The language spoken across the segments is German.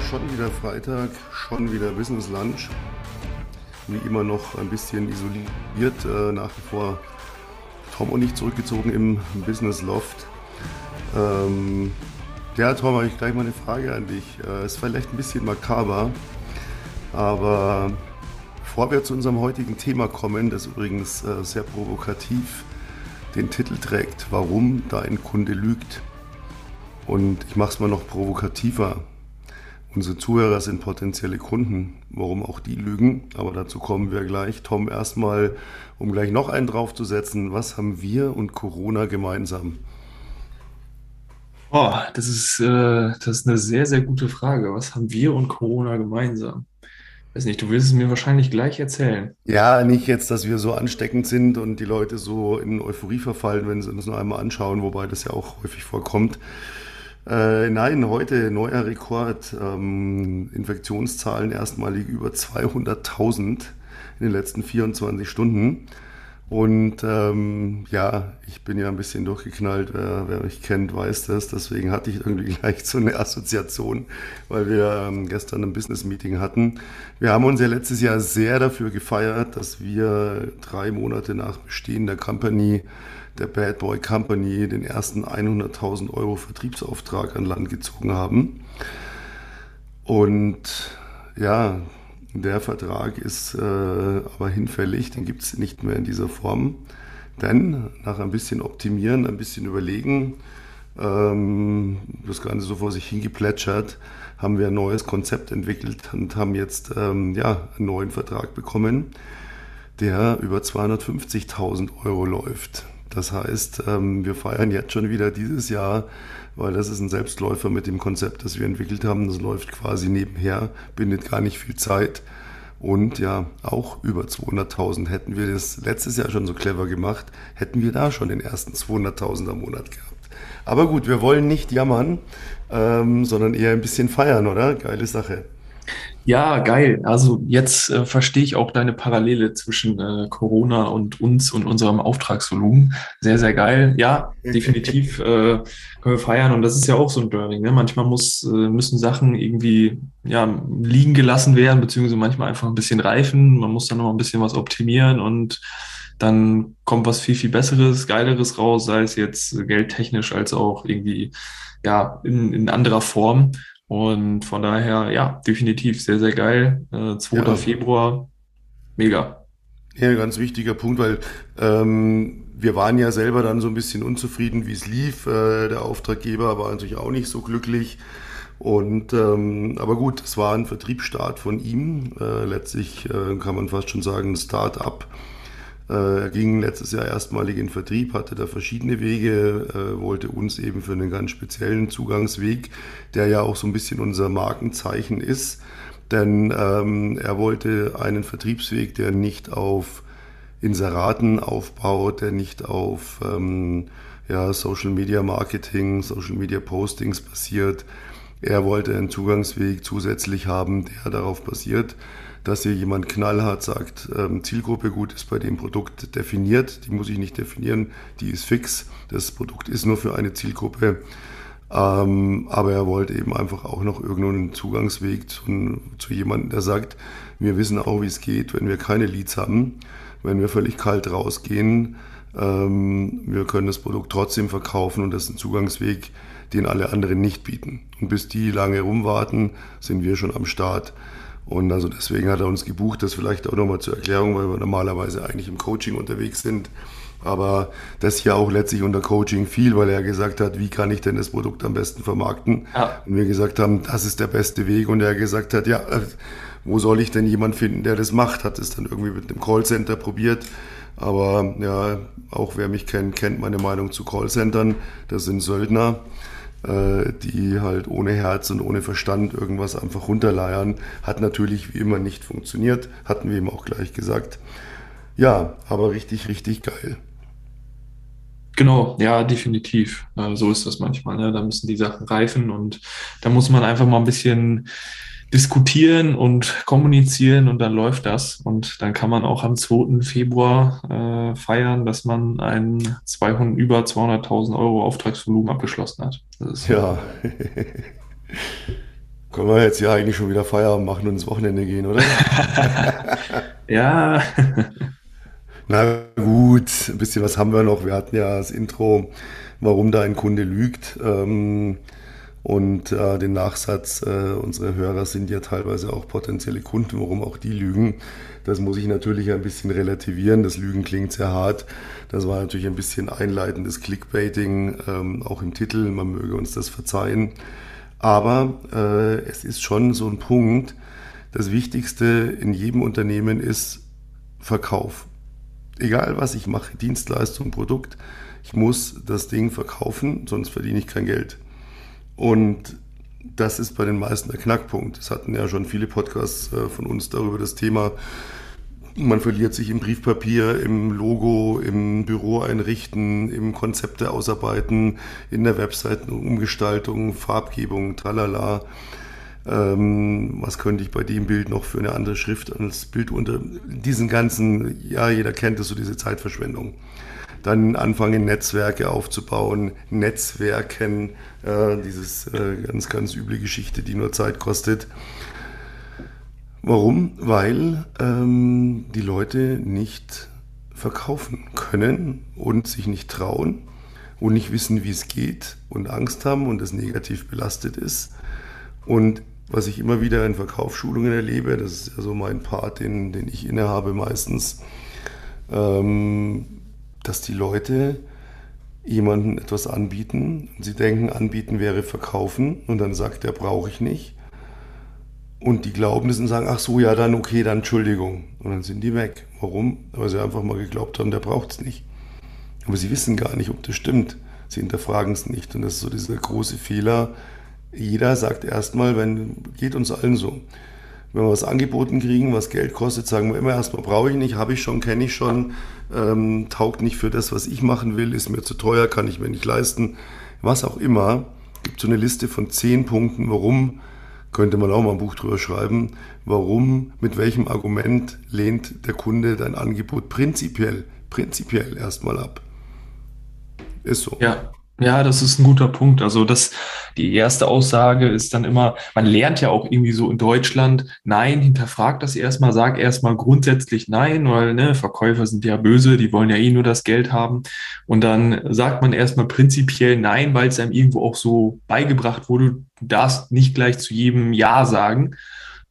schon wieder Freitag, schon wieder Business Lunch. Wie immer noch ein bisschen isoliert, äh, nach wie vor Tom und ich zurückgezogen im Business Loft. Ähm, ja, Tom, habe ich gleich mal eine Frage an dich. Äh, ist vielleicht ein bisschen makaber, aber bevor wir zu unserem heutigen Thema kommen, das übrigens äh, sehr provokativ den Titel trägt, warum dein Kunde lügt. Und ich mache es mal noch provokativer. Unsere Zuhörer sind potenzielle Kunden, warum auch die lügen, aber dazu kommen wir gleich. Tom, erstmal, um gleich noch einen draufzusetzen, was haben wir und Corona gemeinsam? Oh, das ist, äh, das ist eine sehr, sehr gute Frage. Was haben wir und Corona gemeinsam? Weiß nicht, du willst es mir wahrscheinlich gleich erzählen. Ja, nicht jetzt, dass wir so ansteckend sind und die Leute so in Euphorie verfallen, wenn sie uns nur einmal anschauen, wobei das ja auch häufig vorkommt. Äh, nein, heute neuer Rekord. Ähm, Infektionszahlen erstmalig über 200.000 in den letzten 24 Stunden. Und ähm, ja, ich bin ja ein bisschen durchgeknallt. Wer, wer mich kennt, weiß das. Deswegen hatte ich irgendwie gleich so eine Assoziation, weil wir ähm, gestern ein Business-Meeting hatten. Wir haben uns ja letztes Jahr sehr dafür gefeiert, dass wir drei Monate nach Bestehen der Company der Bad Boy Company den ersten 100.000 Euro Vertriebsauftrag an Land gezogen haben. Und ja, der Vertrag ist äh, aber hinfällig, den gibt es nicht mehr in dieser Form. Denn nach ein bisschen optimieren, ein bisschen überlegen, ähm, das Ganze so vor sich hingeplätschert, haben wir ein neues Konzept entwickelt und haben jetzt ähm, ja, einen neuen Vertrag bekommen, der über 250.000 Euro läuft. Das heißt, ähm, wir feiern jetzt schon wieder dieses Jahr, weil das ist ein Selbstläufer mit dem Konzept, das wir entwickelt haben. Das läuft quasi nebenher, bindet gar nicht viel Zeit. Und ja, auch über 200.000 hätten wir das letztes Jahr schon so clever gemacht, hätten wir da schon den ersten 200.000 am Monat gehabt. Aber gut, wir wollen nicht jammern, ähm, sondern eher ein bisschen feiern, oder? Geile Sache. Ja, geil. Also jetzt äh, verstehe ich auch deine Parallele zwischen äh, Corona und uns und unserem Auftragsvolumen. Sehr, sehr geil. Ja, definitiv äh, können wir feiern. Und das ist ja auch so ein Learning. Ne? Manchmal muss, äh, müssen Sachen irgendwie ja, liegen gelassen werden, beziehungsweise manchmal einfach ein bisschen reifen. Man muss dann noch ein bisschen was optimieren und dann kommt was viel, viel Besseres, Geileres raus, sei es jetzt geldtechnisch als auch irgendwie ja, in, in anderer Form. Und von daher, ja, definitiv sehr, sehr geil. Äh, 2. Ja. Februar, mega. Ja, ganz wichtiger Punkt, weil ähm, wir waren ja selber dann so ein bisschen unzufrieden, wie es lief. Äh, der Auftraggeber war natürlich auch nicht so glücklich. Und ähm, aber gut, es war ein Vertriebsstart von ihm. Äh, letztlich äh, kann man fast schon sagen, ein Start-up er ging letztes Jahr erstmalig in Vertrieb, hatte da verschiedene Wege, äh, wollte uns eben für einen ganz speziellen Zugangsweg, der ja auch so ein bisschen unser Markenzeichen ist. Denn ähm, er wollte einen Vertriebsweg, der nicht auf Inseraten aufbaut, der nicht auf ähm, ja, Social Media Marketing, Social Media Postings basiert. Er wollte einen Zugangsweg zusätzlich haben, der darauf basiert, dass hier jemand knallhart sagt, ähm, Zielgruppe gut ist bei dem Produkt definiert, die muss ich nicht definieren, die ist fix, das Produkt ist nur für eine Zielgruppe. Ähm, aber er wollte eben einfach auch noch irgendeinen Zugangsweg zu, zu jemandem, der sagt, wir wissen auch, wie es geht, wenn wir keine Leads haben, wenn wir völlig kalt rausgehen. Ähm, wir können das Produkt trotzdem verkaufen und das ist ein Zugangsweg, den alle anderen nicht bieten. Und bis die lange rumwarten, sind wir schon am Start. Und also deswegen hat er uns gebucht, das vielleicht auch nochmal zur Erklärung, weil wir normalerweise eigentlich im Coaching unterwegs sind. Aber das hier auch letztlich unter Coaching viel, weil er gesagt hat, wie kann ich denn das Produkt am besten vermarkten? Ja. Und wir gesagt haben, das ist der beste Weg. Und er gesagt hat, ja, äh, wo soll ich denn jemand finden, der das macht? Hat es dann irgendwie mit einem Callcenter probiert. Aber ja, auch wer mich kennt, kennt meine Meinung zu Callcentern. Das sind Söldner. Äh, die halt ohne Herz und ohne Verstand irgendwas einfach runterleiern. Hat natürlich wie immer nicht funktioniert, hatten wir ihm auch gleich gesagt. Ja, aber richtig, richtig geil. Genau, ja, definitiv. Äh, so ist das manchmal. Ne? Da müssen die Sachen reifen und da muss man einfach mal ein bisschen diskutieren und kommunizieren und dann läuft das. Und dann kann man auch am 2. Februar äh, feiern, dass man ein 200, über 200.000 Euro Auftragsvolumen abgeschlossen hat. ja. Können wir jetzt ja eigentlich schon wieder Feierabend machen und ins Wochenende gehen, oder? ja. Na gut, ein bisschen was haben wir noch. Wir hatten ja das Intro, warum da ein Kunde lügt. Ähm, und äh, den Nachsatz, äh, unsere Hörer sind ja teilweise auch potenzielle Kunden, warum auch die lügen. Das muss ich natürlich ein bisschen relativieren. Das Lügen klingt sehr hart. Das war natürlich ein bisschen einleitendes Clickbaiting, ähm, auch im Titel. Man möge uns das verzeihen. Aber äh, es ist schon so ein Punkt. Das Wichtigste in jedem Unternehmen ist Verkauf. Egal was ich mache, Dienstleistung, Produkt, ich muss das Ding verkaufen, sonst verdiene ich kein Geld. Und das ist bei den meisten der Knackpunkt. Es hatten ja schon viele Podcasts äh, von uns darüber das Thema. Man verliert sich im Briefpapier, im Logo, im Büro einrichten, im Konzepte ausarbeiten, in der Webseitenumgestaltung, Farbgebung, tralala. Ähm, was könnte ich bei dem Bild noch für eine andere Schrift als Bild unter diesen ganzen, ja, jeder kennt es, so diese Zeitverschwendung dann anfangen, Netzwerke aufzubauen, Netzwerken, äh, dieses äh, ganz, ganz üble Geschichte, die nur Zeit kostet. Warum? Weil ähm, die Leute nicht verkaufen können und sich nicht trauen und nicht wissen, wie es geht und Angst haben und es negativ belastet ist. Und was ich immer wieder in Verkaufsschulungen erlebe, das ist ja so mein Part, den, den ich innehabe meistens, ähm, dass die Leute jemandem etwas anbieten. Sie denken, anbieten wäre verkaufen und dann sagt er, brauche ich nicht. Und die glauben es und sagen, ach so, ja, dann okay, dann Entschuldigung. Und dann sind die weg. Warum? Weil sie einfach mal geglaubt haben, der braucht es nicht. Aber sie wissen gar nicht, ob das stimmt. Sie hinterfragen es nicht. Und das ist so dieser große Fehler. Jeder sagt erstmal, wenn, geht uns allen so wenn wir was angeboten kriegen, was Geld kostet, sagen wir immer erstmal, brauche ich nicht, habe ich schon, kenne ich schon, ähm, taugt nicht für das, was ich machen will, ist mir zu teuer, kann ich mir nicht leisten, was auch immer. Gibt so eine Liste von zehn Punkten, warum, könnte man auch mal ein Buch drüber schreiben, warum, mit welchem Argument lehnt der Kunde dein Angebot prinzipiell, prinzipiell erstmal ab. Ist so. Ja, ja, das ist ein guter Punkt. Also das, die erste Aussage ist dann immer, man lernt ja auch irgendwie so in Deutschland, nein, hinterfragt das erstmal, sag erstmal grundsätzlich nein, weil ne, Verkäufer sind ja böse, die wollen ja eh nur das Geld haben. Und dann sagt man erstmal prinzipiell nein, weil es einem irgendwo auch so beigebracht wurde, du darfst nicht gleich zu jedem Ja sagen.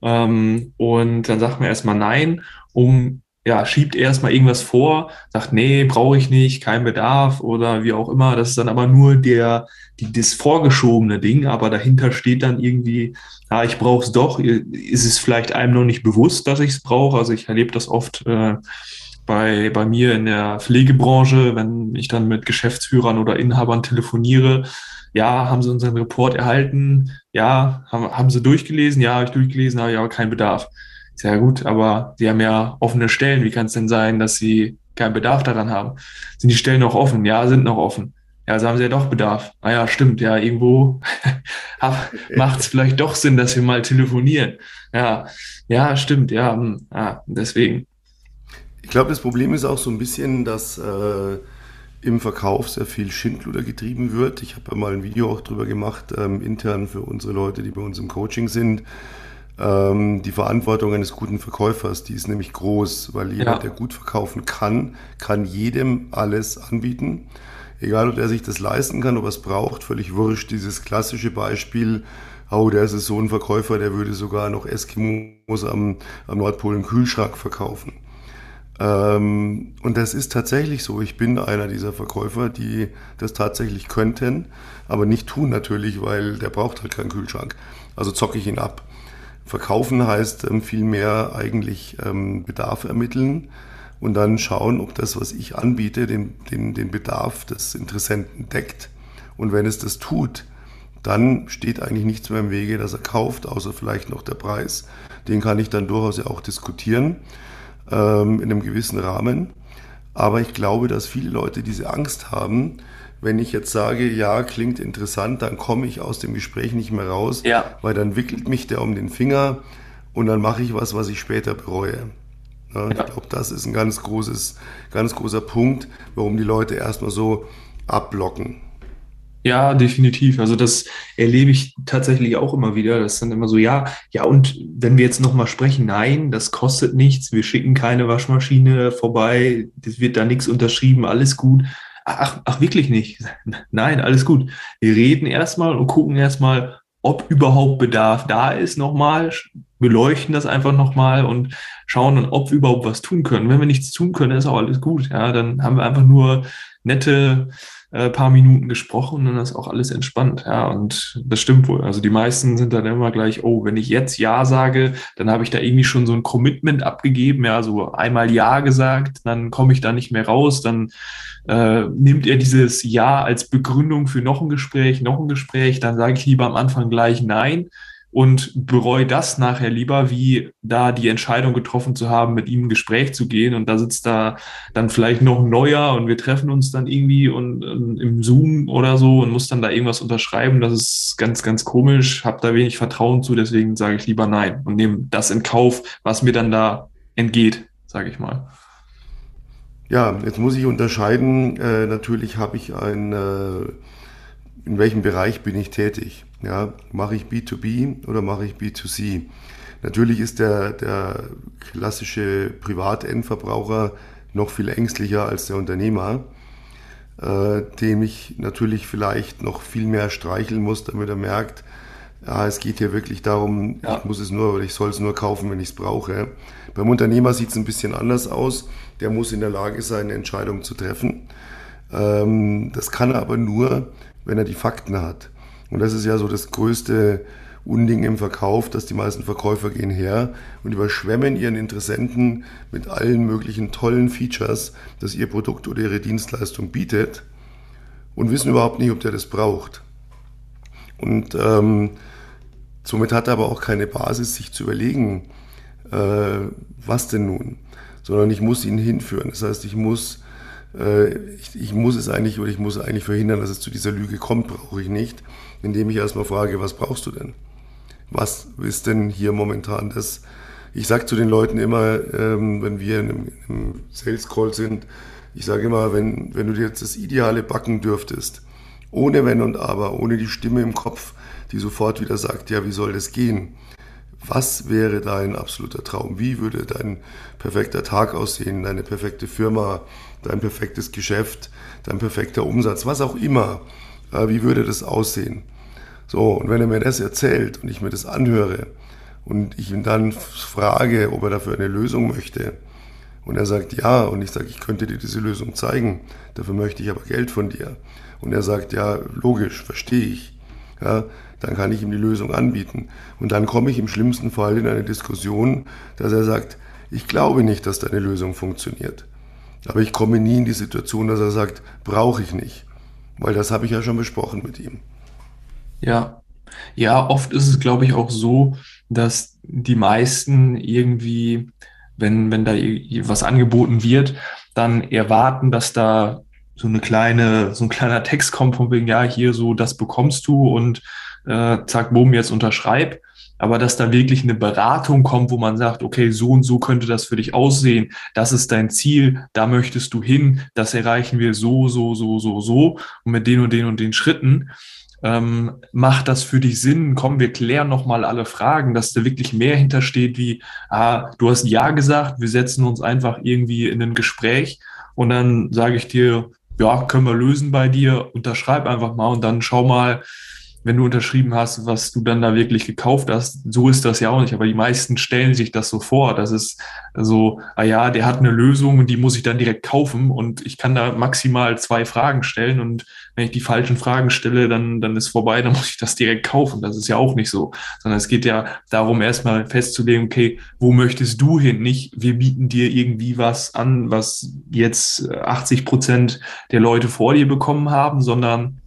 Ähm, und dann sagt man erstmal nein, um ja, schiebt erstmal irgendwas vor, sagt, nee, brauche ich nicht, kein Bedarf oder wie auch immer. Das ist dann aber nur der, die, das vorgeschobene Ding, aber dahinter steht dann irgendwie, ja, ich brauche es doch. Ist es vielleicht einem noch nicht bewusst, dass ich es brauche? Also ich erlebe das oft äh, bei, bei mir in der Pflegebranche, wenn ich dann mit Geschäftsführern oder Inhabern telefoniere. Ja, haben sie unseren Report erhalten? Ja, haben, haben sie durchgelesen? Ja, habe ich durchgelesen, habe ich aber keinen Bedarf. Sehr gut, aber Sie haben ja offene Stellen. Wie kann es denn sein, dass Sie keinen Bedarf daran haben? Sind die Stellen noch offen? Ja, sind noch offen. Ja, so haben Sie ja doch Bedarf. Ah ja, stimmt, ja, irgendwo macht es vielleicht doch Sinn, dass wir mal telefonieren. Ja, ja, stimmt, ja, hm, ja deswegen. Ich glaube, das Problem ist auch so ein bisschen, dass äh, im Verkauf sehr viel Schindluder getrieben wird. Ich habe ja mal ein Video auch drüber gemacht, ähm, intern für unsere Leute, die bei uns im Coaching sind die Verantwortung eines guten Verkäufers, die ist nämlich groß, weil jemand, ja. der gut verkaufen kann, kann jedem alles anbieten. Egal, ob er sich das leisten kann, ob er es braucht, völlig wurscht. Dieses klassische Beispiel, oh, der ist so ein Verkäufer, der würde sogar noch Eskimos am, am Nordpol im Kühlschrank verkaufen. Ähm, und das ist tatsächlich so. Ich bin einer dieser Verkäufer, die das tatsächlich könnten, aber nicht tun natürlich, weil der braucht halt keinen Kühlschrank. Also zocke ich ihn ab. Verkaufen heißt ähm, vielmehr eigentlich ähm, Bedarf ermitteln und dann schauen, ob das, was ich anbiete, den, den, den Bedarf des Interessenten deckt. Und wenn es das tut, dann steht eigentlich nichts mehr im Wege, dass er kauft, außer vielleicht noch der Preis. Den kann ich dann durchaus ja auch diskutieren ähm, in einem gewissen Rahmen. Aber ich glaube, dass viele Leute diese Angst haben, wenn ich jetzt sage, ja, klingt interessant, dann komme ich aus dem Gespräch nicht mehr raus, ja. weil dann wickelt mich der um den Finger und dann mache ich was, was ich später bereue. Ja, ich glaube, das ist ein ganz großes, ganz großer Punkt, warum die Leute erstmal so abblocken. Ja, definitiv. Also das erlebe ich tatsächlich auch immer wieder. Das ist dann immer so, ja, ja, und wenn wir jetzt nochmal sprechen, nein, das kostet nichts, wir schicken keine Waschmaschine vorbei, das wird da nichts unterschrieben, alles gut. Ach, ach, wirklich nicht. Nein, alles gut. Wir reden erstmal und gucken erstmal, ob überhaupt Bedarf da ist nochmal, beleuchten das einfach nochmal und schauen dann, ob wir überhaupt was tun können. Wenn wir nichts tun können, ist auch alles gut. Ja, dann haben wir einfach nur nette äh, paar Minuten gesprochen und dann ist auch alles entspannt. Ja, und das stimmt wohl. Also die meisten sind dann immer gleich, oh, wenn ich jetzt Ja sage, dann habe ich da irgendwie schon so ein Commitment abgegeben, ja, so einmal Ja gesagt, dann komme ich da nicht mehr raus, dann äh, nimmt er dieses Ja als Begründung für noch ein Gespräch, noch ein Gespräch, dann sage ich lieber am Anfang gleich Nein und bereue das nachher lieber, wie da die Entscheidung getroffen zu haben, mit ihm ein Gespräch zu gehen. Und da sitzt da dann vielleicht noch ein neuer und wir treffen uns dann irgendwie und, und im Zoom oder so und muss dann da irgendwas unterschreiben. Das ist ganz, ganz komisch, habe da wenig Vertrauen zu, deswegen sage ich lieber nein und nehme das in Kauf, was mir dann da entgeht, sage ich mal. Ja, jetzt muss ich unterscheiden. Äh, natürlich habe ich ein, äh, in welchem Bereich bin ich tätig. Ja, mache ich B2B oder mache ich B2C? Natürlich ist der, der klassische Privatendverbraucher noch viel ängstlicher als der Unternehmer, äh, dem ich natürlich vielleicht noch viel mehr streicheln muss, damit er merkt, ja, es geht hier wirklich darum, ja. ich muss es nur oder ich soll es nur kaufen, wenn ich es brauche. Beim Unternehmer sieht es ein bisschen anders aus. Der muss in der Lage sein, eine Entscheidung zu treffen. Ähm, das kann er aber nur, wenn er die Fakten hat. Und das ist ja so das größte Unding im Verkauf, dass die meisten Verkäufer gehen her und überschwemmen ihren Interessenten mit allen möglichen tollen Features, dass ihr Produkt oder ihre Dienstleistung bietet und wissen überhaupt nicht, ob der das braucht. Und ähm, somit hat er aber auch keine Basis, sich zu überlegen, äh, was denn nun, sondern ich muss ihn hinführen. Das heißt, ich muss äh, ich, ich, muss es eigentlich oder ich muss eigentlich verhindern, dass es zu dieser Lüge kommt, brauche ich nicht, indem ich erstmal frage, was brauchst du denn? Was ist denn hier momentan das? Ich sage zu den Leuten immer, ähm, wenn wir in einem, in einem Sales Call sind, ich sage immer, wenn, wenn du dir jetzt das Ideale backen dürftest, ohne Wenn und Aber, ohne die Stimme im Kopf, die sofort wieder sagt, ja, wie soll das gehen? Was wäre dein absoluter Traum? Wie würde dein perfekter Tag aussehen, deine perfekte Firma, dein perfektes Geschäft, dein perfekter Umsatz, was auch immer? Wie würde das aussehen? So, und wenn er mir das erzählt und ich mir das anhöre und ich ihn dann frage, ob er dafür eine Lösung möchte, und er sagt ja, und ich sage, ich könnte dir diese Lösung zeigen, dafür möchte ich aber Geld von dir. Und er sagt, ja, logisch, verstehe ich. Ja, dann kann ich ihm die Lösung anbieten. Und dann komme ich im schlimmsten Fall in eine Diskussion, dass er sagt, ich glaube nicht, dass deine Lösung funktioniert. Aber ich komme nie in die Situation, dass er sagt, brauche ich nicht. Weil das habe ich ja schon besprochen mit ihm. Ja, ja, oft ist es, glaube ich, auch so, dass die meisten irgendwie, wenn, wenn da was angeboten wird, dann erwarten, dass da so eine kleine, so ein kleiner Text kommt von wegen, ja, hier so, das bekommst du und äh, zack, boom, jetzt unterschreib. Aber dass da wirklich eine Beratung kommt, wo man sagt, okay, so und so könnte das für dich aussehen, das ist dein Ziel, da möchtest du hin, das erreichen wir so, so, so, so, so und mit den und den und den Schritten. Ähm, macht das für dich Sinn? Komm, wir klären nochmal alle Fragen, dass da wirklich mehr hintersteht wie, ah, du hast Ja gesagt, wir setzen uns einfach irgendwie in ein Gespräch und dann sage ich dir, ja, können wir lösen bei dir, unterschreib einfach mal und dann schau mal, wenn du unterschrieben hast, was du dann da wirklich gekauft hast. So ist das ja auch nicht. Aber die meisten stellen sich das so vor. Das ist so, ah ja, der hat eine Lösung und die muss ich dann direkt kaufen und ich kann da maximal zwei Fragen stellen und wenn ich die falschen Fragen stelle, dann, dann ist vorbei, dann muss ich das direkt kaufen. Das ist ja auch nicht so. Sondern es geht ja darum, erstmal festzulegen, okay, wo möchtest du hin? Nicht, wir bieten dir irgendwie was an, was jetzt 80 Prozent der Leute vor dir bekommen haben, sondern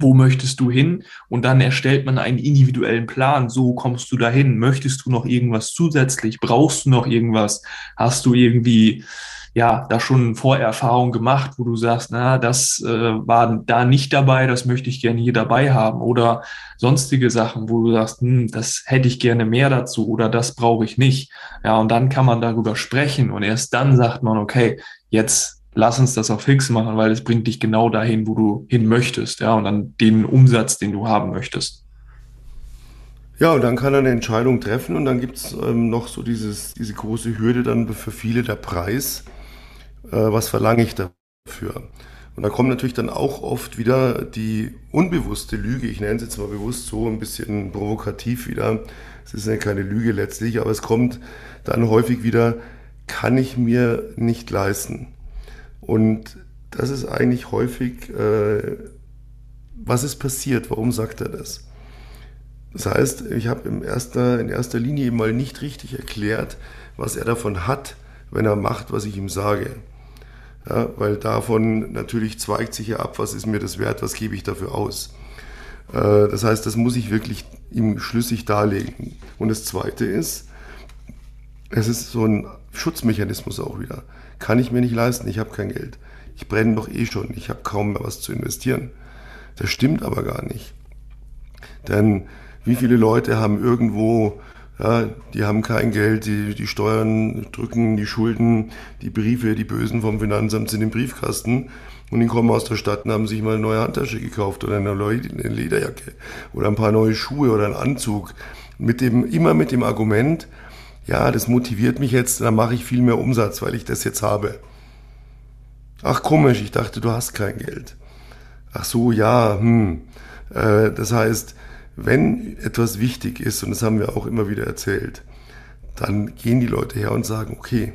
wo möchtest du hin? Und dann erstellt man einen individuellen Plan. So kommst du dahin. Möchtest du noch irgendwas zusätzlich? Brauchst du noch irgendwas? Hast du irgendwie ja da schon Vorerfahrung gemacht, wo du sagst, na, das äh, war da nicht dabei, das möchte ich gerne hier dabei haben oder sonstige Sachen, wo du sagst, hm, das hätte ich gerne mehr dazu oder das brauche ich nicht. Ja, und dann kann man darüber sprechen und erst dann sagt man, okay, jetzt lass uns das auf fix machen, weil es bringt dich genau dahin, wo du hin möchtest, ja, und dann den Umsatz, den du haben möchtest. Ja, und dann kann er eine Entscheidung treffen und dann gibt es ähm, noch so dieses, diese große Hürde dann für viele der Preis. Äh, was verlange ich dafür? Und da kommt natürlich dann auch oft wieder die unbewusste Lüge, ich nenne es jetzt mal bewusst so ein bisschen provokativ wieder. Es ist ja keine Lüge letztlich, aber es kommt dann häufig wieder, kann ich mir nicht leisten. Und das ist eigentlich häufig, äh, was ist passiert? Warum sagt er das? Das heißt, ich habe in erster, in erster Linie mal nicht richtig erklärt, was er davon hat, wenn er macht, was ich ihm sage. Ja, weil davon natürlich zweigt sich ja ab, was ist mir das wert, was gebe ich dafür aus. Äh, das heißt, das muss ich wirklich ihm schlüssig darlegen. Und das Zweite ist, es ist so ein Schutzmechanismus auch wieder. Kann ich mir nicht leisten, ich habe kein Geld. Ich brenne doch eh schon, ich habe kaum mehr was zu investieren. Das stimmt aber gar nicht. Denn wie viele Leute haben irgendwo ja, die haben kein Geld, die, die Steuern drücken, die Schulden, die Briefe, die Bösen vom Finanzamt sind im Briefkasten und die kommen aus der Stadt und haben sich mal eine neue Handtasche gekauft oder eine, neue, Lederjacke oder ein paar neue Schuhe oder einen Anzug. Mit dem, immer mit dem Argument, ja, das motiviert mich jetzt, dann mache ich viel mehr Umsatz, weil ich das jetzt habe. Ach komisch, ich dachte, du hast kein Geld. Ach so, ja, hm. Äh, das heißt, wenn etwas wichtig ist, und das haben wir auch immer wieder erzählt, dann gehen die Leute her und sagen, okay,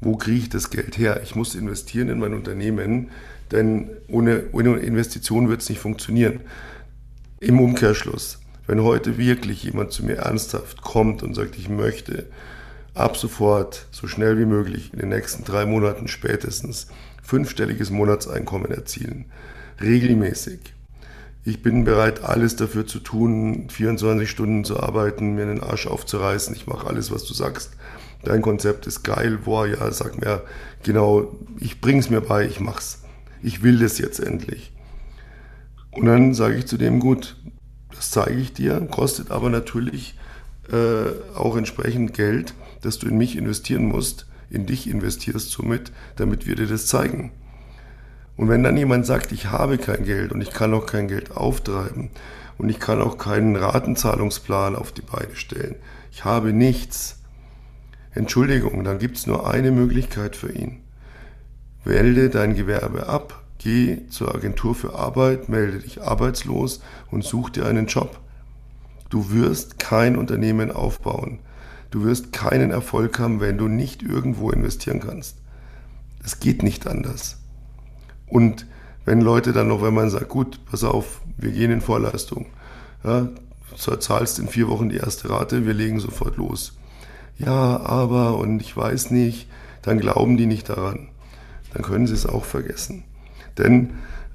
wo kriege ich das Geld her? Ich muss investieren in mein Unternehmen, denn ohne, ohne Investition wird es nicht funktionieren. Im Umkehrschluss, wenn heute wirklich jemand zu mir ernsthaft kommt und sagt, ich möchte ab sofort, so schnell wie möglich, in den nächsten drei Monaten spätestens, fünfstelliges Monatseinkommen erzielen, regelmäßig, ich bin bereit, alles dafür zu tun, 24 Stunden zu arbeiten, mir den Arsch aufzureißen. Ich mache alles, was du sagst. Dein Konzept ist geil. Boah, ja, sag mir genau, ich bring's mir bei, ich mach's. Ich will das jetzt endlich. Und dann sage ich zu dem, gut, das zeige ich dir, kostet aber natürlich äh, auch entsprechend Geld, dass du in mich investieren musst, in dich investierst somit, damit wir dir das zeigen. Und wenn dann jemand sagt, ich habe kein Geld und ich kann auch kein Geld auftreiben und ich kann auch keinen Ratenzahlungsplan auf die Beine stellen, ich habe nichts, Entschuldigung, dann gibt es nur eine Möglichkeit für ihn. Wähle dein Gewerbe ab, geh zur Agentur für Arbeit, melde dich arbeitslos und such dir einen Job. Du wirst kein Unternehmen aufbauen. Du wirst keinen Erfolg haben, wenn du nicht irgendwo investieren kannst. Es geht nicht anders. Und wenn Leute dann noch, wenn man sagt, gut, pass auf, wir gehen in Vorleistung, ja, zahlst in vier Wochen die erste Rate, wir legen sofort los. Ja, aber und ich weiß nicht, dann glauben die nicht daran. Dann können sie es auch vergessen. Denn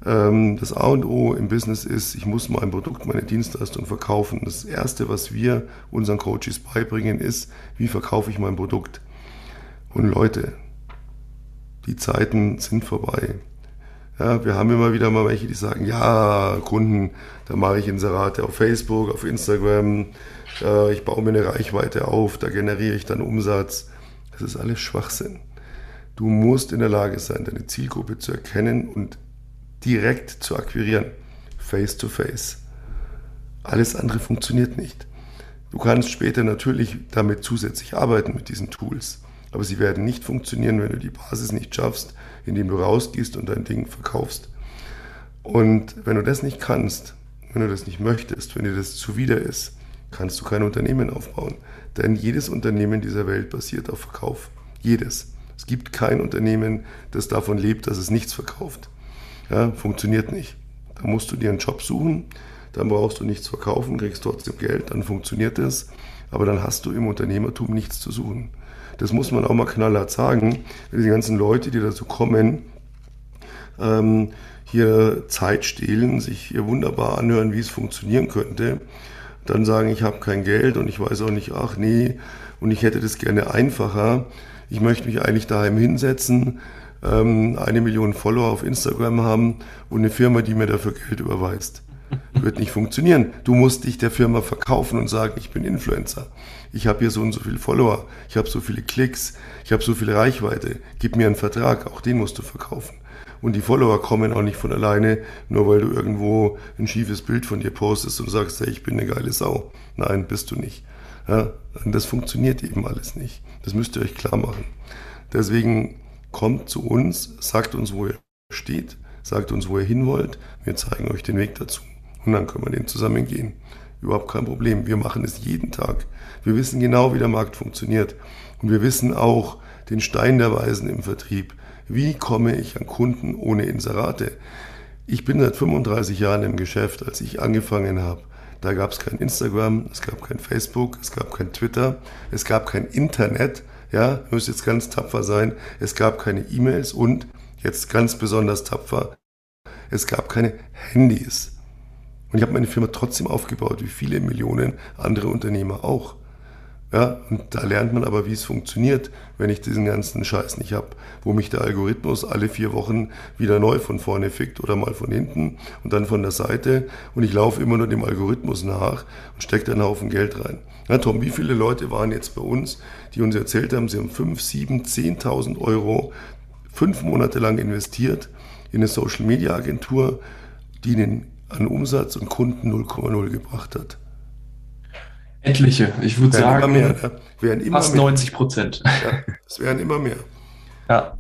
ähm, das A und O im Business ist, ich muss mein Produkt, meine Dienstleistung verkaufen. Das Erste, was wir unseren Coaches beibringen, ist, wie verkaufe ich mein Produkt. Und Leute, die Zeiten sind vorbei. Ja, wir haben immer wieder mal welche, die sagen, ja, Kunden, da mache ich Inserate auf Facebook, auf Instagram, äh, ich baue mir eine Reichweite auf, da generiere ich dann Umsatz. Das ist alles Schwachsinn. Du musst in der Lage sein, deine Zielgruppe zu erkennen und direkt zu akquirieren, face to face. Alles andere funktioniert nicht. Du kannst später natürlich damit zusätzlich arbeiten mit diesen Tools. Aber sie werden nicht funktionieren, wenn du die Basis nicht schaffst, indem du rausgehst und dein Ding verkaufst. Und wenn du das nicht kannst, wenn du das nicht möchtest, wenn dir das zuwider ist, kannst du kein Unternehmen aufbauen. Denn jedes Unternehmen dieser Welt basiert auf Verkauf. Jedes. Es gibt kein Unternehmen, das davon lebt, dass es nichts verkauft. Ja, funktioniert nicht. Da musst du dir einen Job suchen, dann brauchst du nichts verkaufen, kriegst trotzdem Geld, dann funktioniert es. Aber dann hast du im Unternehmertum nichts zu suchen. Das muss man auch mal knallhart sagen. Die ganzen Leute, die dazu kommen, ähm, hier Zeit stehlen, sich hier wunderbar anhören, wie es funktionieren könnte, dann sagen, ich habe kein Geld und ich weiß auch nicht, ach nee, und ich hätte das gerne einfacher. Ich möchte mich eigentlich daheim hinsetzen, ähm, eine Million Follower auf Instagram haben und eine Firma, die mir dafür Geld überweist. Wird nicht funktionieren. Du musst dich der Firma verkaufen und sagen, ich bin Influencer. Ich habe hier so und so viele Follower, ich habe so viele Klicks, ich habe so viel Reichweite. Gib mir einen Vertrag, auch den musst du verkaufen. Und die Follower kommen auch nicht von alleine, nur weil du irgendwo ein schiefes Bild von dir postest und sagst, hey, ich bin eine geile Sau. Nein, bist du nicht. Ja, das funktioniert eben alles nicht. Das müsst ihr euch klar machen. Deswegen kommt zu uns, sagt uns, wo ihr steht, sagt uns, wo ihr hin wollt. Wir zeigen euch den Weg dazu. Und dann können wir den zusammen gehen. Überhaupt kein Problem. Wir machen es jeden Tag. Wir wissen genau, wie der Markt funktioniert. Und wir wissen auch den Stein der Weisen im Vertrieb. Wie komme ich an Kunden ohne Inserate? Ich bin seit 35 Jahren im Geschäft, als ich angefangen habe. Da gab es kein Instagram, es gab kein Facebook, es gab kein Twitter, es gab kein Internet. Ja, müsst jetzt ganz tapfer sein. Es gab keine E-Mails und jetzt ganz besonders tapfer. Es gab keine Handys. Und ich habe meine Firma trotzdem aufgebaut, wie viele Millionen andere Unternehmer auch. Ja, und da lernt man aber, wie es funktioniert, wenn ich diesen ganzen Scheiß nicht habe, wo mich der Algorithmus alle vier Wochen wieder neu von vorne fickt oder mal von hinten und dann von der Seite und ich laufe immer nur dem Algorithmus nach und stecke da einen Haufen Geld rein. Ja, Tom, wie viele Leute waren jetzt bei uns, die uns erzählt haben, sie haben 5, 7, 10.000 Euro fünf Monate lang investiert in eine Social-Media-Agentur, die ihnen an Umsatz und Kunden 0,0 gebracht hat. Etliche, ich würde sagen, immer mehr, wären immer fast mehr. 90 Prozent. Ja, es wären immer mehr. Ja,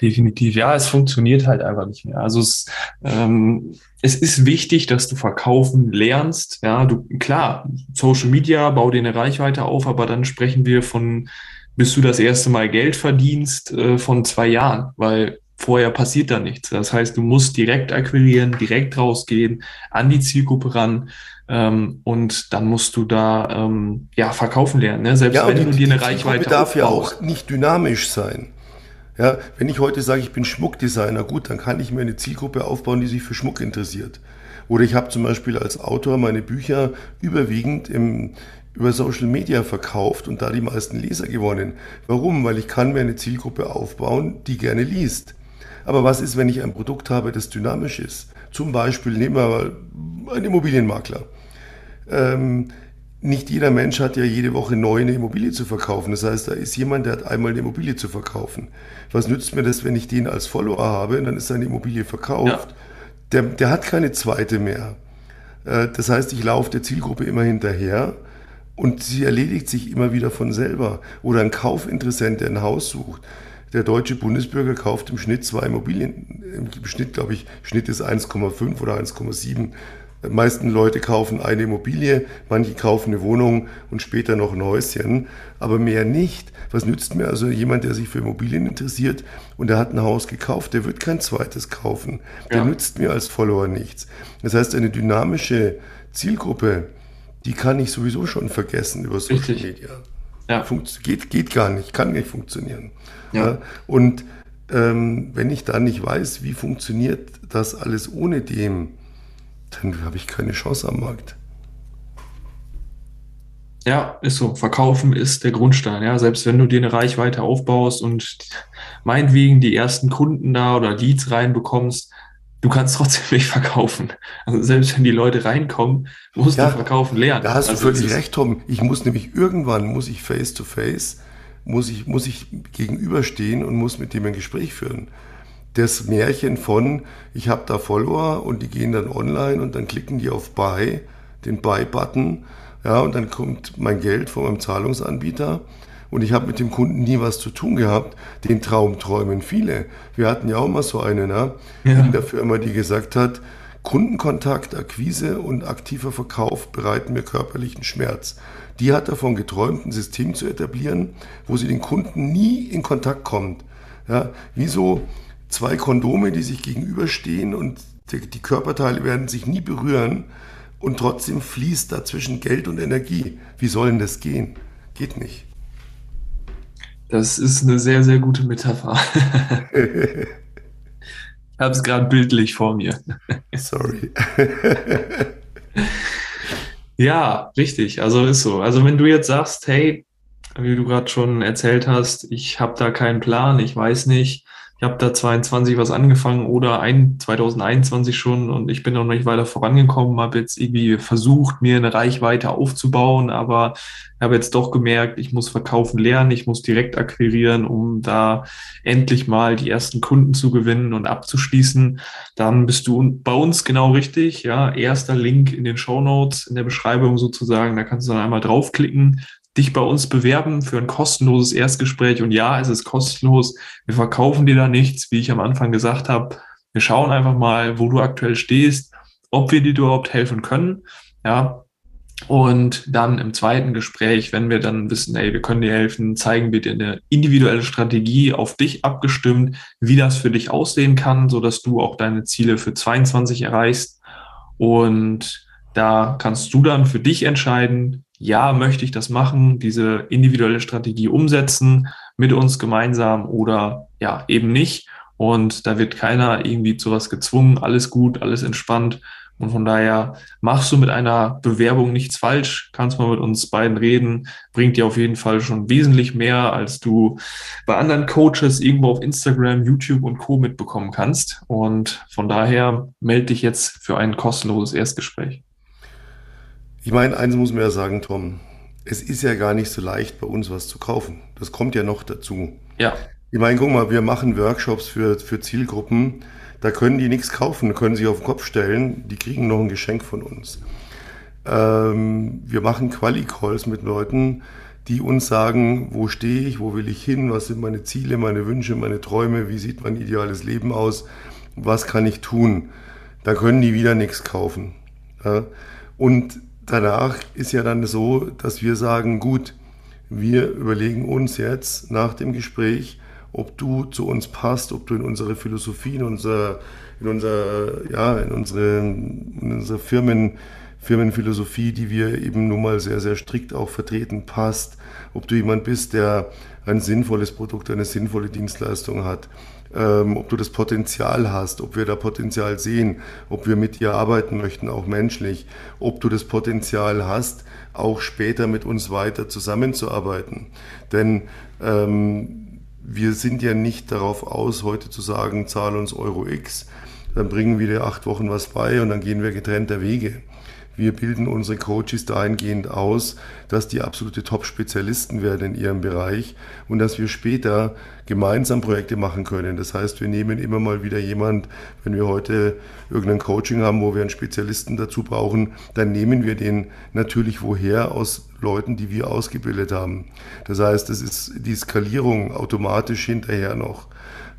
definitiv. Ja, es funktioniert halt einfach nicht mehr. Also es, ähm, es ist wichtig, dass du verkaufen lernst. Ja, du klar, Social Media, bau dir eine Reichweite auf, aber dann sprechen wir von, bis du das erste Mal Geld verdienst, äh, von zwei Jahren, weil vorher passiert da nichts. Das heißt, du musst direkt akquirieren, direkt rausgehen, an die Zielgruppe ran. Ähm, und dann musst du da ähm, ja verkaufen lernen. Ne? Selbst ja, wenn die, du dir eine Reichweite darf ja auch nicht dynamisch sein. Ja, wenn ich heute sage, ich bin Schmuckdesigner, gut, dann kann ich mir eine Zielgruppe aufbauen, die sich für Schmuck interessiert. Oder ich habe zum Beispiel als Autor meine Bücher überwiegend im, über Social Media verkauft und da die meisten Leser gewonnen. Warum? Weil ich kann mir eine Zielgruppe aufbauen, die gerne liest. Aber was ist, wenn ich ein Produkt habe, das dynamisch ist? Zum Beispiel nehmen wir mal einen Immobilienmakler. Ähm, nicht jeder Mensch hat ja jede Woche neu eine Immobilie zu verkaufen. Das heißt, da ist jemand, der hat einmal eine Immobilie zu verkaufen. Was nützt mir das, wenn ich den als Follower habe und dann ist seine Immobilie verkauft? Ja. Der, der hat keine zweite mehr. Äh, das heißt, ich laufe der Zielgruppe immer hinterher und sie erledigt sich immer wieder von selber. Oder ein Kaufinteressent, der ein Haus sucht der deutsche Bundesbürger kauft im Schnitt zwei Immobilien. Im Schnitt, glaube ich, Schnitt ist 1,5 oder 1,7. Die meisten Leute kaufen eine Immobilie, manche kaufen eine Wohnung und später noch ein Häuschen, aber mehr nicht. Was nützt mir also jemand, der sich für Immobilien interessiert und der hat ein Haus gekauft, der wird kein zweites kaufen. Der ja. nützt mir als Follower nichts. Das heißt, eine dynamische Zielgruppe, die kann ich sowieso schon vergessen über Social Richtig. Media. Ja. Funkt, geht, geht gar nicht, kann nicht funktionieren. Ja. ja. Und ähm, wenn ich da nicht weiß, wie funktioniert das alles ohne dem, dann habe ich keine Chance am Markt. Ja, ist so. Verkaufen ist der Grundstein. Ja, selbst wenn du dir eine Reichweite aufbaust und meinetwegen die ersten Kunden da oder Leads reinbekommst, du kannst trotzdem nicht verkaufen. Also selbst wenn die Leute reinkommen, musst ja, du verkaufen lernen. Da hast also du völlig recht, Tom. Ich muss nämlich irgendwann, muss ich face to face, muss ich, muss ich gegenüberstehen und muss mit dem ein Gespräch führen. Das Märchen von, ich habe da Follower und die gehen dann online und dann klicken die auf Buy, den Buy-Button, ja, und dann kommt mein Geld von meinem Zahlungsanbieter und ich habe mit dem Kunden nie was zu tun gehabt. Den Traum träumen viele. Wir hatten ja auch mal so eine ne, ja. in der Firma, die gesagt hat, Kundenkontakt, Akquise und aktiver Verkauf bereiten mir körperlichen Schmerz. Die hat davon geträumt, ein System zu etablieren, wo sie den Kunden nie in Kontakt kommt. Ja, wie so zwei Kondome, die sich gegenüberstehen und die Körperteile werden sich nie berühren und trotzdem fließt dazwischen Geld und Energie. Wie soll denn das gehen? Geht nicht. Das ist eine sehr, sehr gute Metapher. ich habe es gerade bildlich vor mir. Sorry. ja, richtig. Also ist so. Also wenn du jetzt sagst, hey, wie du gerade schon erzählt hast, ich habe da keinen Plan, ich weiß nicht, ich habe da 22 was angefangen oder ein, 2021 schon und ich bin noch nicht weiter vorangekommen, habe jetzt irgendwie versucht, mir eine Reichweite aufzubauen, aber habe jetzt doch gemerkt, ich muss verkaufen lernen, ich muss direkt akquirieren, um da endlich mal die ersten Kunden zu gewinnen und abzuschließen. Dann bist du bei uns genau richtig, ja, erster Link in den Show Notes, in der Beschreibung sozusagen, da kannst du dann einmal draufklicken, dich bei uns bewerben für ein kostenloses Erstgespräch. Und ja, es ist kostenlos. Wir verkaufen dir da nichts, wie ich am Anfang gesagt habe. Wir schauen einfach mal, wo du aktuell stehst, ob wir dir überhaupt helfen können. Ja. Und dann im zweiten Gespräch, wenn wir dann wissen, ey, wir können dir helfen, zeigen wir dir eine individuelle Strategie auf dich abgestimmt, wie das für dich aussehen kann, so dass du auch deine Ziele für 22 erreichst. Und da kannst du dann für dich entscheiden, ja, möchte ich das machen, diese individuelle Strategie umsetzen mit uns gemeinsam oder ja, eben nicht. Und da wird keiner irgendwie zu was gezwungen. Alles gut, alles entspannt. Und von daher machst du mit einer Bewerbung nichts falsch, kannst mal mit uns beiden reden, bringt dir auf jeden Fall schon wesentlich mehr, als du bei anderen Coaches irgendwo auf Instagram, YouTube und Co. mitbekommen kannst. Und von daher melde dich jetzt für ein kostenloses Erstgespräch. Ich meine, eins muss man ja sagen, Tom. Es ist ja gar nicht so leicht, bei uns was zu kaufen. Das kommt ja noch dazu. Ja. Ich meine, guck mal, wir machen Workshops für, für Zielgruppen. Da können die nichts kaufen, können sich auf den Kopf stellen. Die kriegen noch ein Geschenk von uns. Ähm, wir machen Quali-Calls mit Leuten, die uns sagen, wo stehe ich, wo will ich hin, was sind meine Ziele, meine Wünsche, meine Träume, wie sieht mein ideales Leben aus, was kann ich tun. Da können die wieder nichts kaufen. Ja? Und danach ist ja dann so, dass wir sagen, gut, wir überlegen uns jetzt nach dem Gespräch, ob du zu uns passt, ob du in unsere Philosophie, in unser, in unser, ja, in unsere, in unsere Firmen, Firmenphilosophie, die wir eben nun mal sehr, sehr strikt auch vertreten, passt, ob du jemand bist, der ein sinnvolles Produkt, eine sinnvolle Dienstleistung hat, ähm, ob du das Potenzial hast, ob wir da Potenzial sehen, ob wir mit dir arbeiten möchten, auch menschlich, ob du das Potenzial hast, auch später mit uns weiter zusammenzuarbeiten. Denn ähm, wir sind ja nicht darauf aus, heute zu sagen, zahl uns Euro X, dann bringen wir dir acht Wochen was bei und dann gehen wir getrennter Wege. Wir bilden unsere Coaches dahingehend aus, dass die absolute Top-Spezialisten werden in ihrem Bereich und dass wir später gemeinsam Projekte machen können. Das heißt, wir nehmen immer mal wieder jemand, wenn wir heute irgendein Coaching haben, wo wir einen Spezialisten dazu brauchen, dann nehmen wir den natürlich woher aus Leuten, die wir ausgebildet haben. Das heißt, das ist die Skalierung automatisch hinterher noch.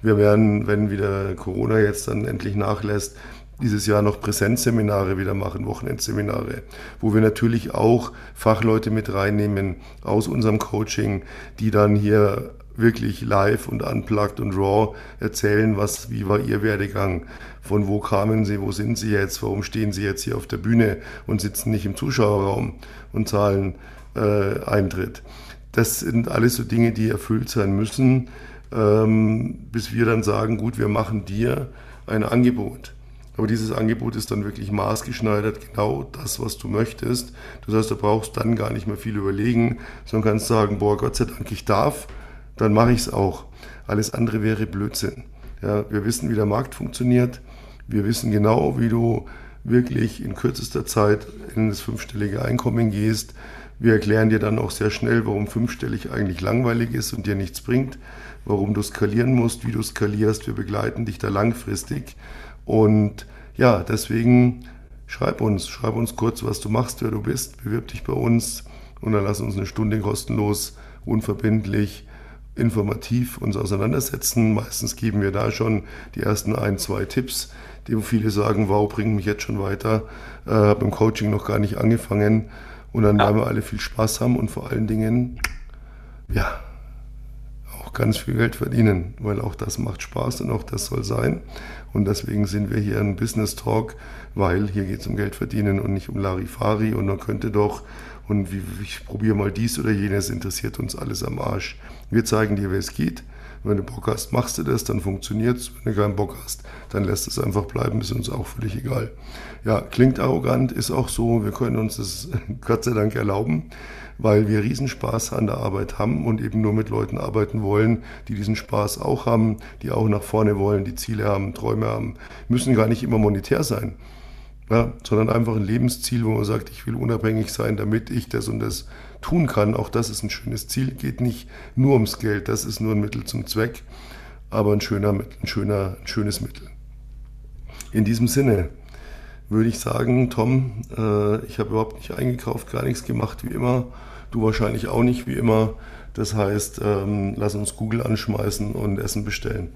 Wir werden, wenn wieder Corona jetzt dann endlich nachlässt, dieses Jahr noch Präsenzseminare wieder machen, Wochenendseminare, wo wir natürlich auch Fachleute mit reinnehmen aus unserem Coaching, die dann hier wirklich live und unplugged und raw erzählen, was, wie war ihr Werdegang, von wo kamen sie, wo sind sie jetzt, warum stehen sie jetzt hier auf der Bühne und sitzen nicht im Zuschauerraum und zahlen äh, Eintritt. Das sind alles so Dinge, die erfüllt sein müssen, ähm, bis wir dann sagen, gut, wir machen dir ein Angebot. Aber dieses Angebot ist dann wirklich maßgeschneidert, genau das, was du möchtest. Das heißt, du brauchst dann gar nicht mehr viel überlegen, sondern kannst sagen, boah, Gott sei Dank, ich darf, dann mache ich es auch. Alles andere wäre Blödsinn. Ja, wir wissen, wie der Markt funktioniert. Wir wissen genau, wie du wirklich in kürzester Zeit in das fünfstellige Einkommen gehst. Wir erklären dir dann auch sehr schnell, warum fünfstellig eigentlich langweilig ist und dir nichts bringt, warum du skalieren musst, wie du skalierst. Wir begleiten dich da langfristig und ja, deswegen schreib uns, schreib uns kurz, was du machst, wer du bist, bewirb dich bei uns und dann lass uns eine Stunde kostenlos, unverbindlich, informativ uns auseinandersetzen. Meistens geben wir da schon die ersten ein, zwei Tipps, die viele sagen, wow, bringt mich jetzt schon weiter, äh, habe im Coaching noch gar nicht angefangen und dann ja. werden wir alle viel Spaß haben und vor allen Dingen, ja, ganz viel Geld verdienen, weil auch das macht Spaß und auch das soll sein. Und deswegen sind wir hier ein Business Talk, weil hier geht es um Geld verdienen und nicht um Larifari und man könnte doch und ich probiere mal dies oder jenes, interessiert uns alles am Arsch. Wir zeigen dir, wie es geht. Wenn du Bock hast, machst du das, dann funktioniert es. Wenn du keinen Bock hast, dann lässt es einfach bleiben, ist uns auch völlig egal. Ja, klingt arrogant, ist auch so. Wir können uns das Gott sei Dank erlauben, weil wir Riesenspaß an der Arbeit haben und eben nur mit Leuten arbeiten wollen, die diesen Spaß auch haben, die auch nach vorne wollen, die Ziele haben, Träume haben. Müssen gar nicht immer monetär sein ja, sondern einfach ein Lebensziel, wo man sagt, ich will unabhängig sein, damit ich das und das tun kann. Auch das ist ein schönes Ziel, geht nicht nur ums Geld, das ist nur ein Mittel zum Zweck, aber ein, schöner, ein, schöner, ein schönes Mittel. In diesem Sinne würde ich sagen, Tom, äh, ich habe überhaupt nicht eingekauft, gar nichts gemacht wie immer, du wahrscheinlich auch nicht wie immer. Das heißt, ähm, lass uns Google anschmeißen und Essen bestellen.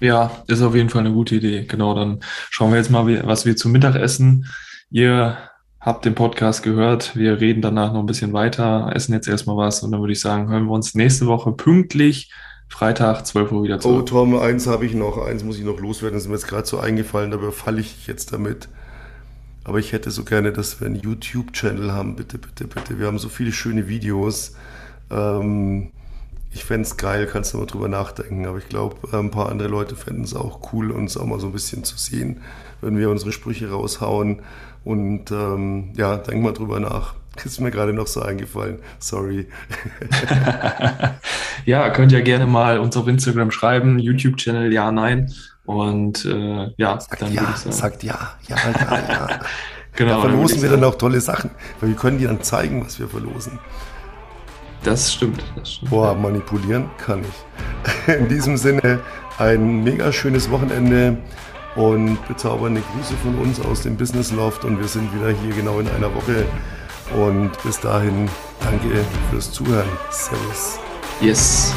Ja, ist auf jeden Fall eine gute Idee. Genau, dann schauen wir jetzt mal, was wir zum Mittag essen. Ihr habt den Podcast gehört. Wir reden danach noch ein bisschen weiter, essen jetzt erstmal was und dann würde ich sagen, hören wir uns nächste Woche pünktlich Freitag, 12 Uhr wieder zurück. Oh, Tom, eins habe ich noch, eins muss ich noch loswerden. Das ist mir jetzt gerade so eingefallen, da falle ich jetzt damit. Aber ich hätte so gerne, dass wir einen YouTube-Channel haben. Bitte, bitte, bitte. Wir haben so viele schöne Videos. Ähm, ich fände es geil, kannst du mal drüber nachdenken. Aber ich glaube, ein paar andere Leute fänden es auch cool, uns auch mal so ein bisschen zu sehen, wenn wir unsere Sprüche raushauen. Und ähm, ja, denk mal drüber nach. Ist mir gerade noch so eingefallen. Sorry. ja, könnt ihr gerne mal uns auf Instagram schreiben, YouTube-Channel, ja, nein. Und äh, ja, sagt dann ja, sagt ja, ja, ja, ja. genau. Da verlosen wir dann auch tolle Sachen, weil wir können dir dann zeigen, was wir verlosen. Das stimmt, das stimmt. Boah, manipulieren kann ich. In diesem Sinne ein mega schönes Wochenende und bezaubernde Grüße von uns aus dem Business Loft und wir sind wieder hier genau in einer Woche. Und bis dahin danke fürs Zuhören. Servus. Yes.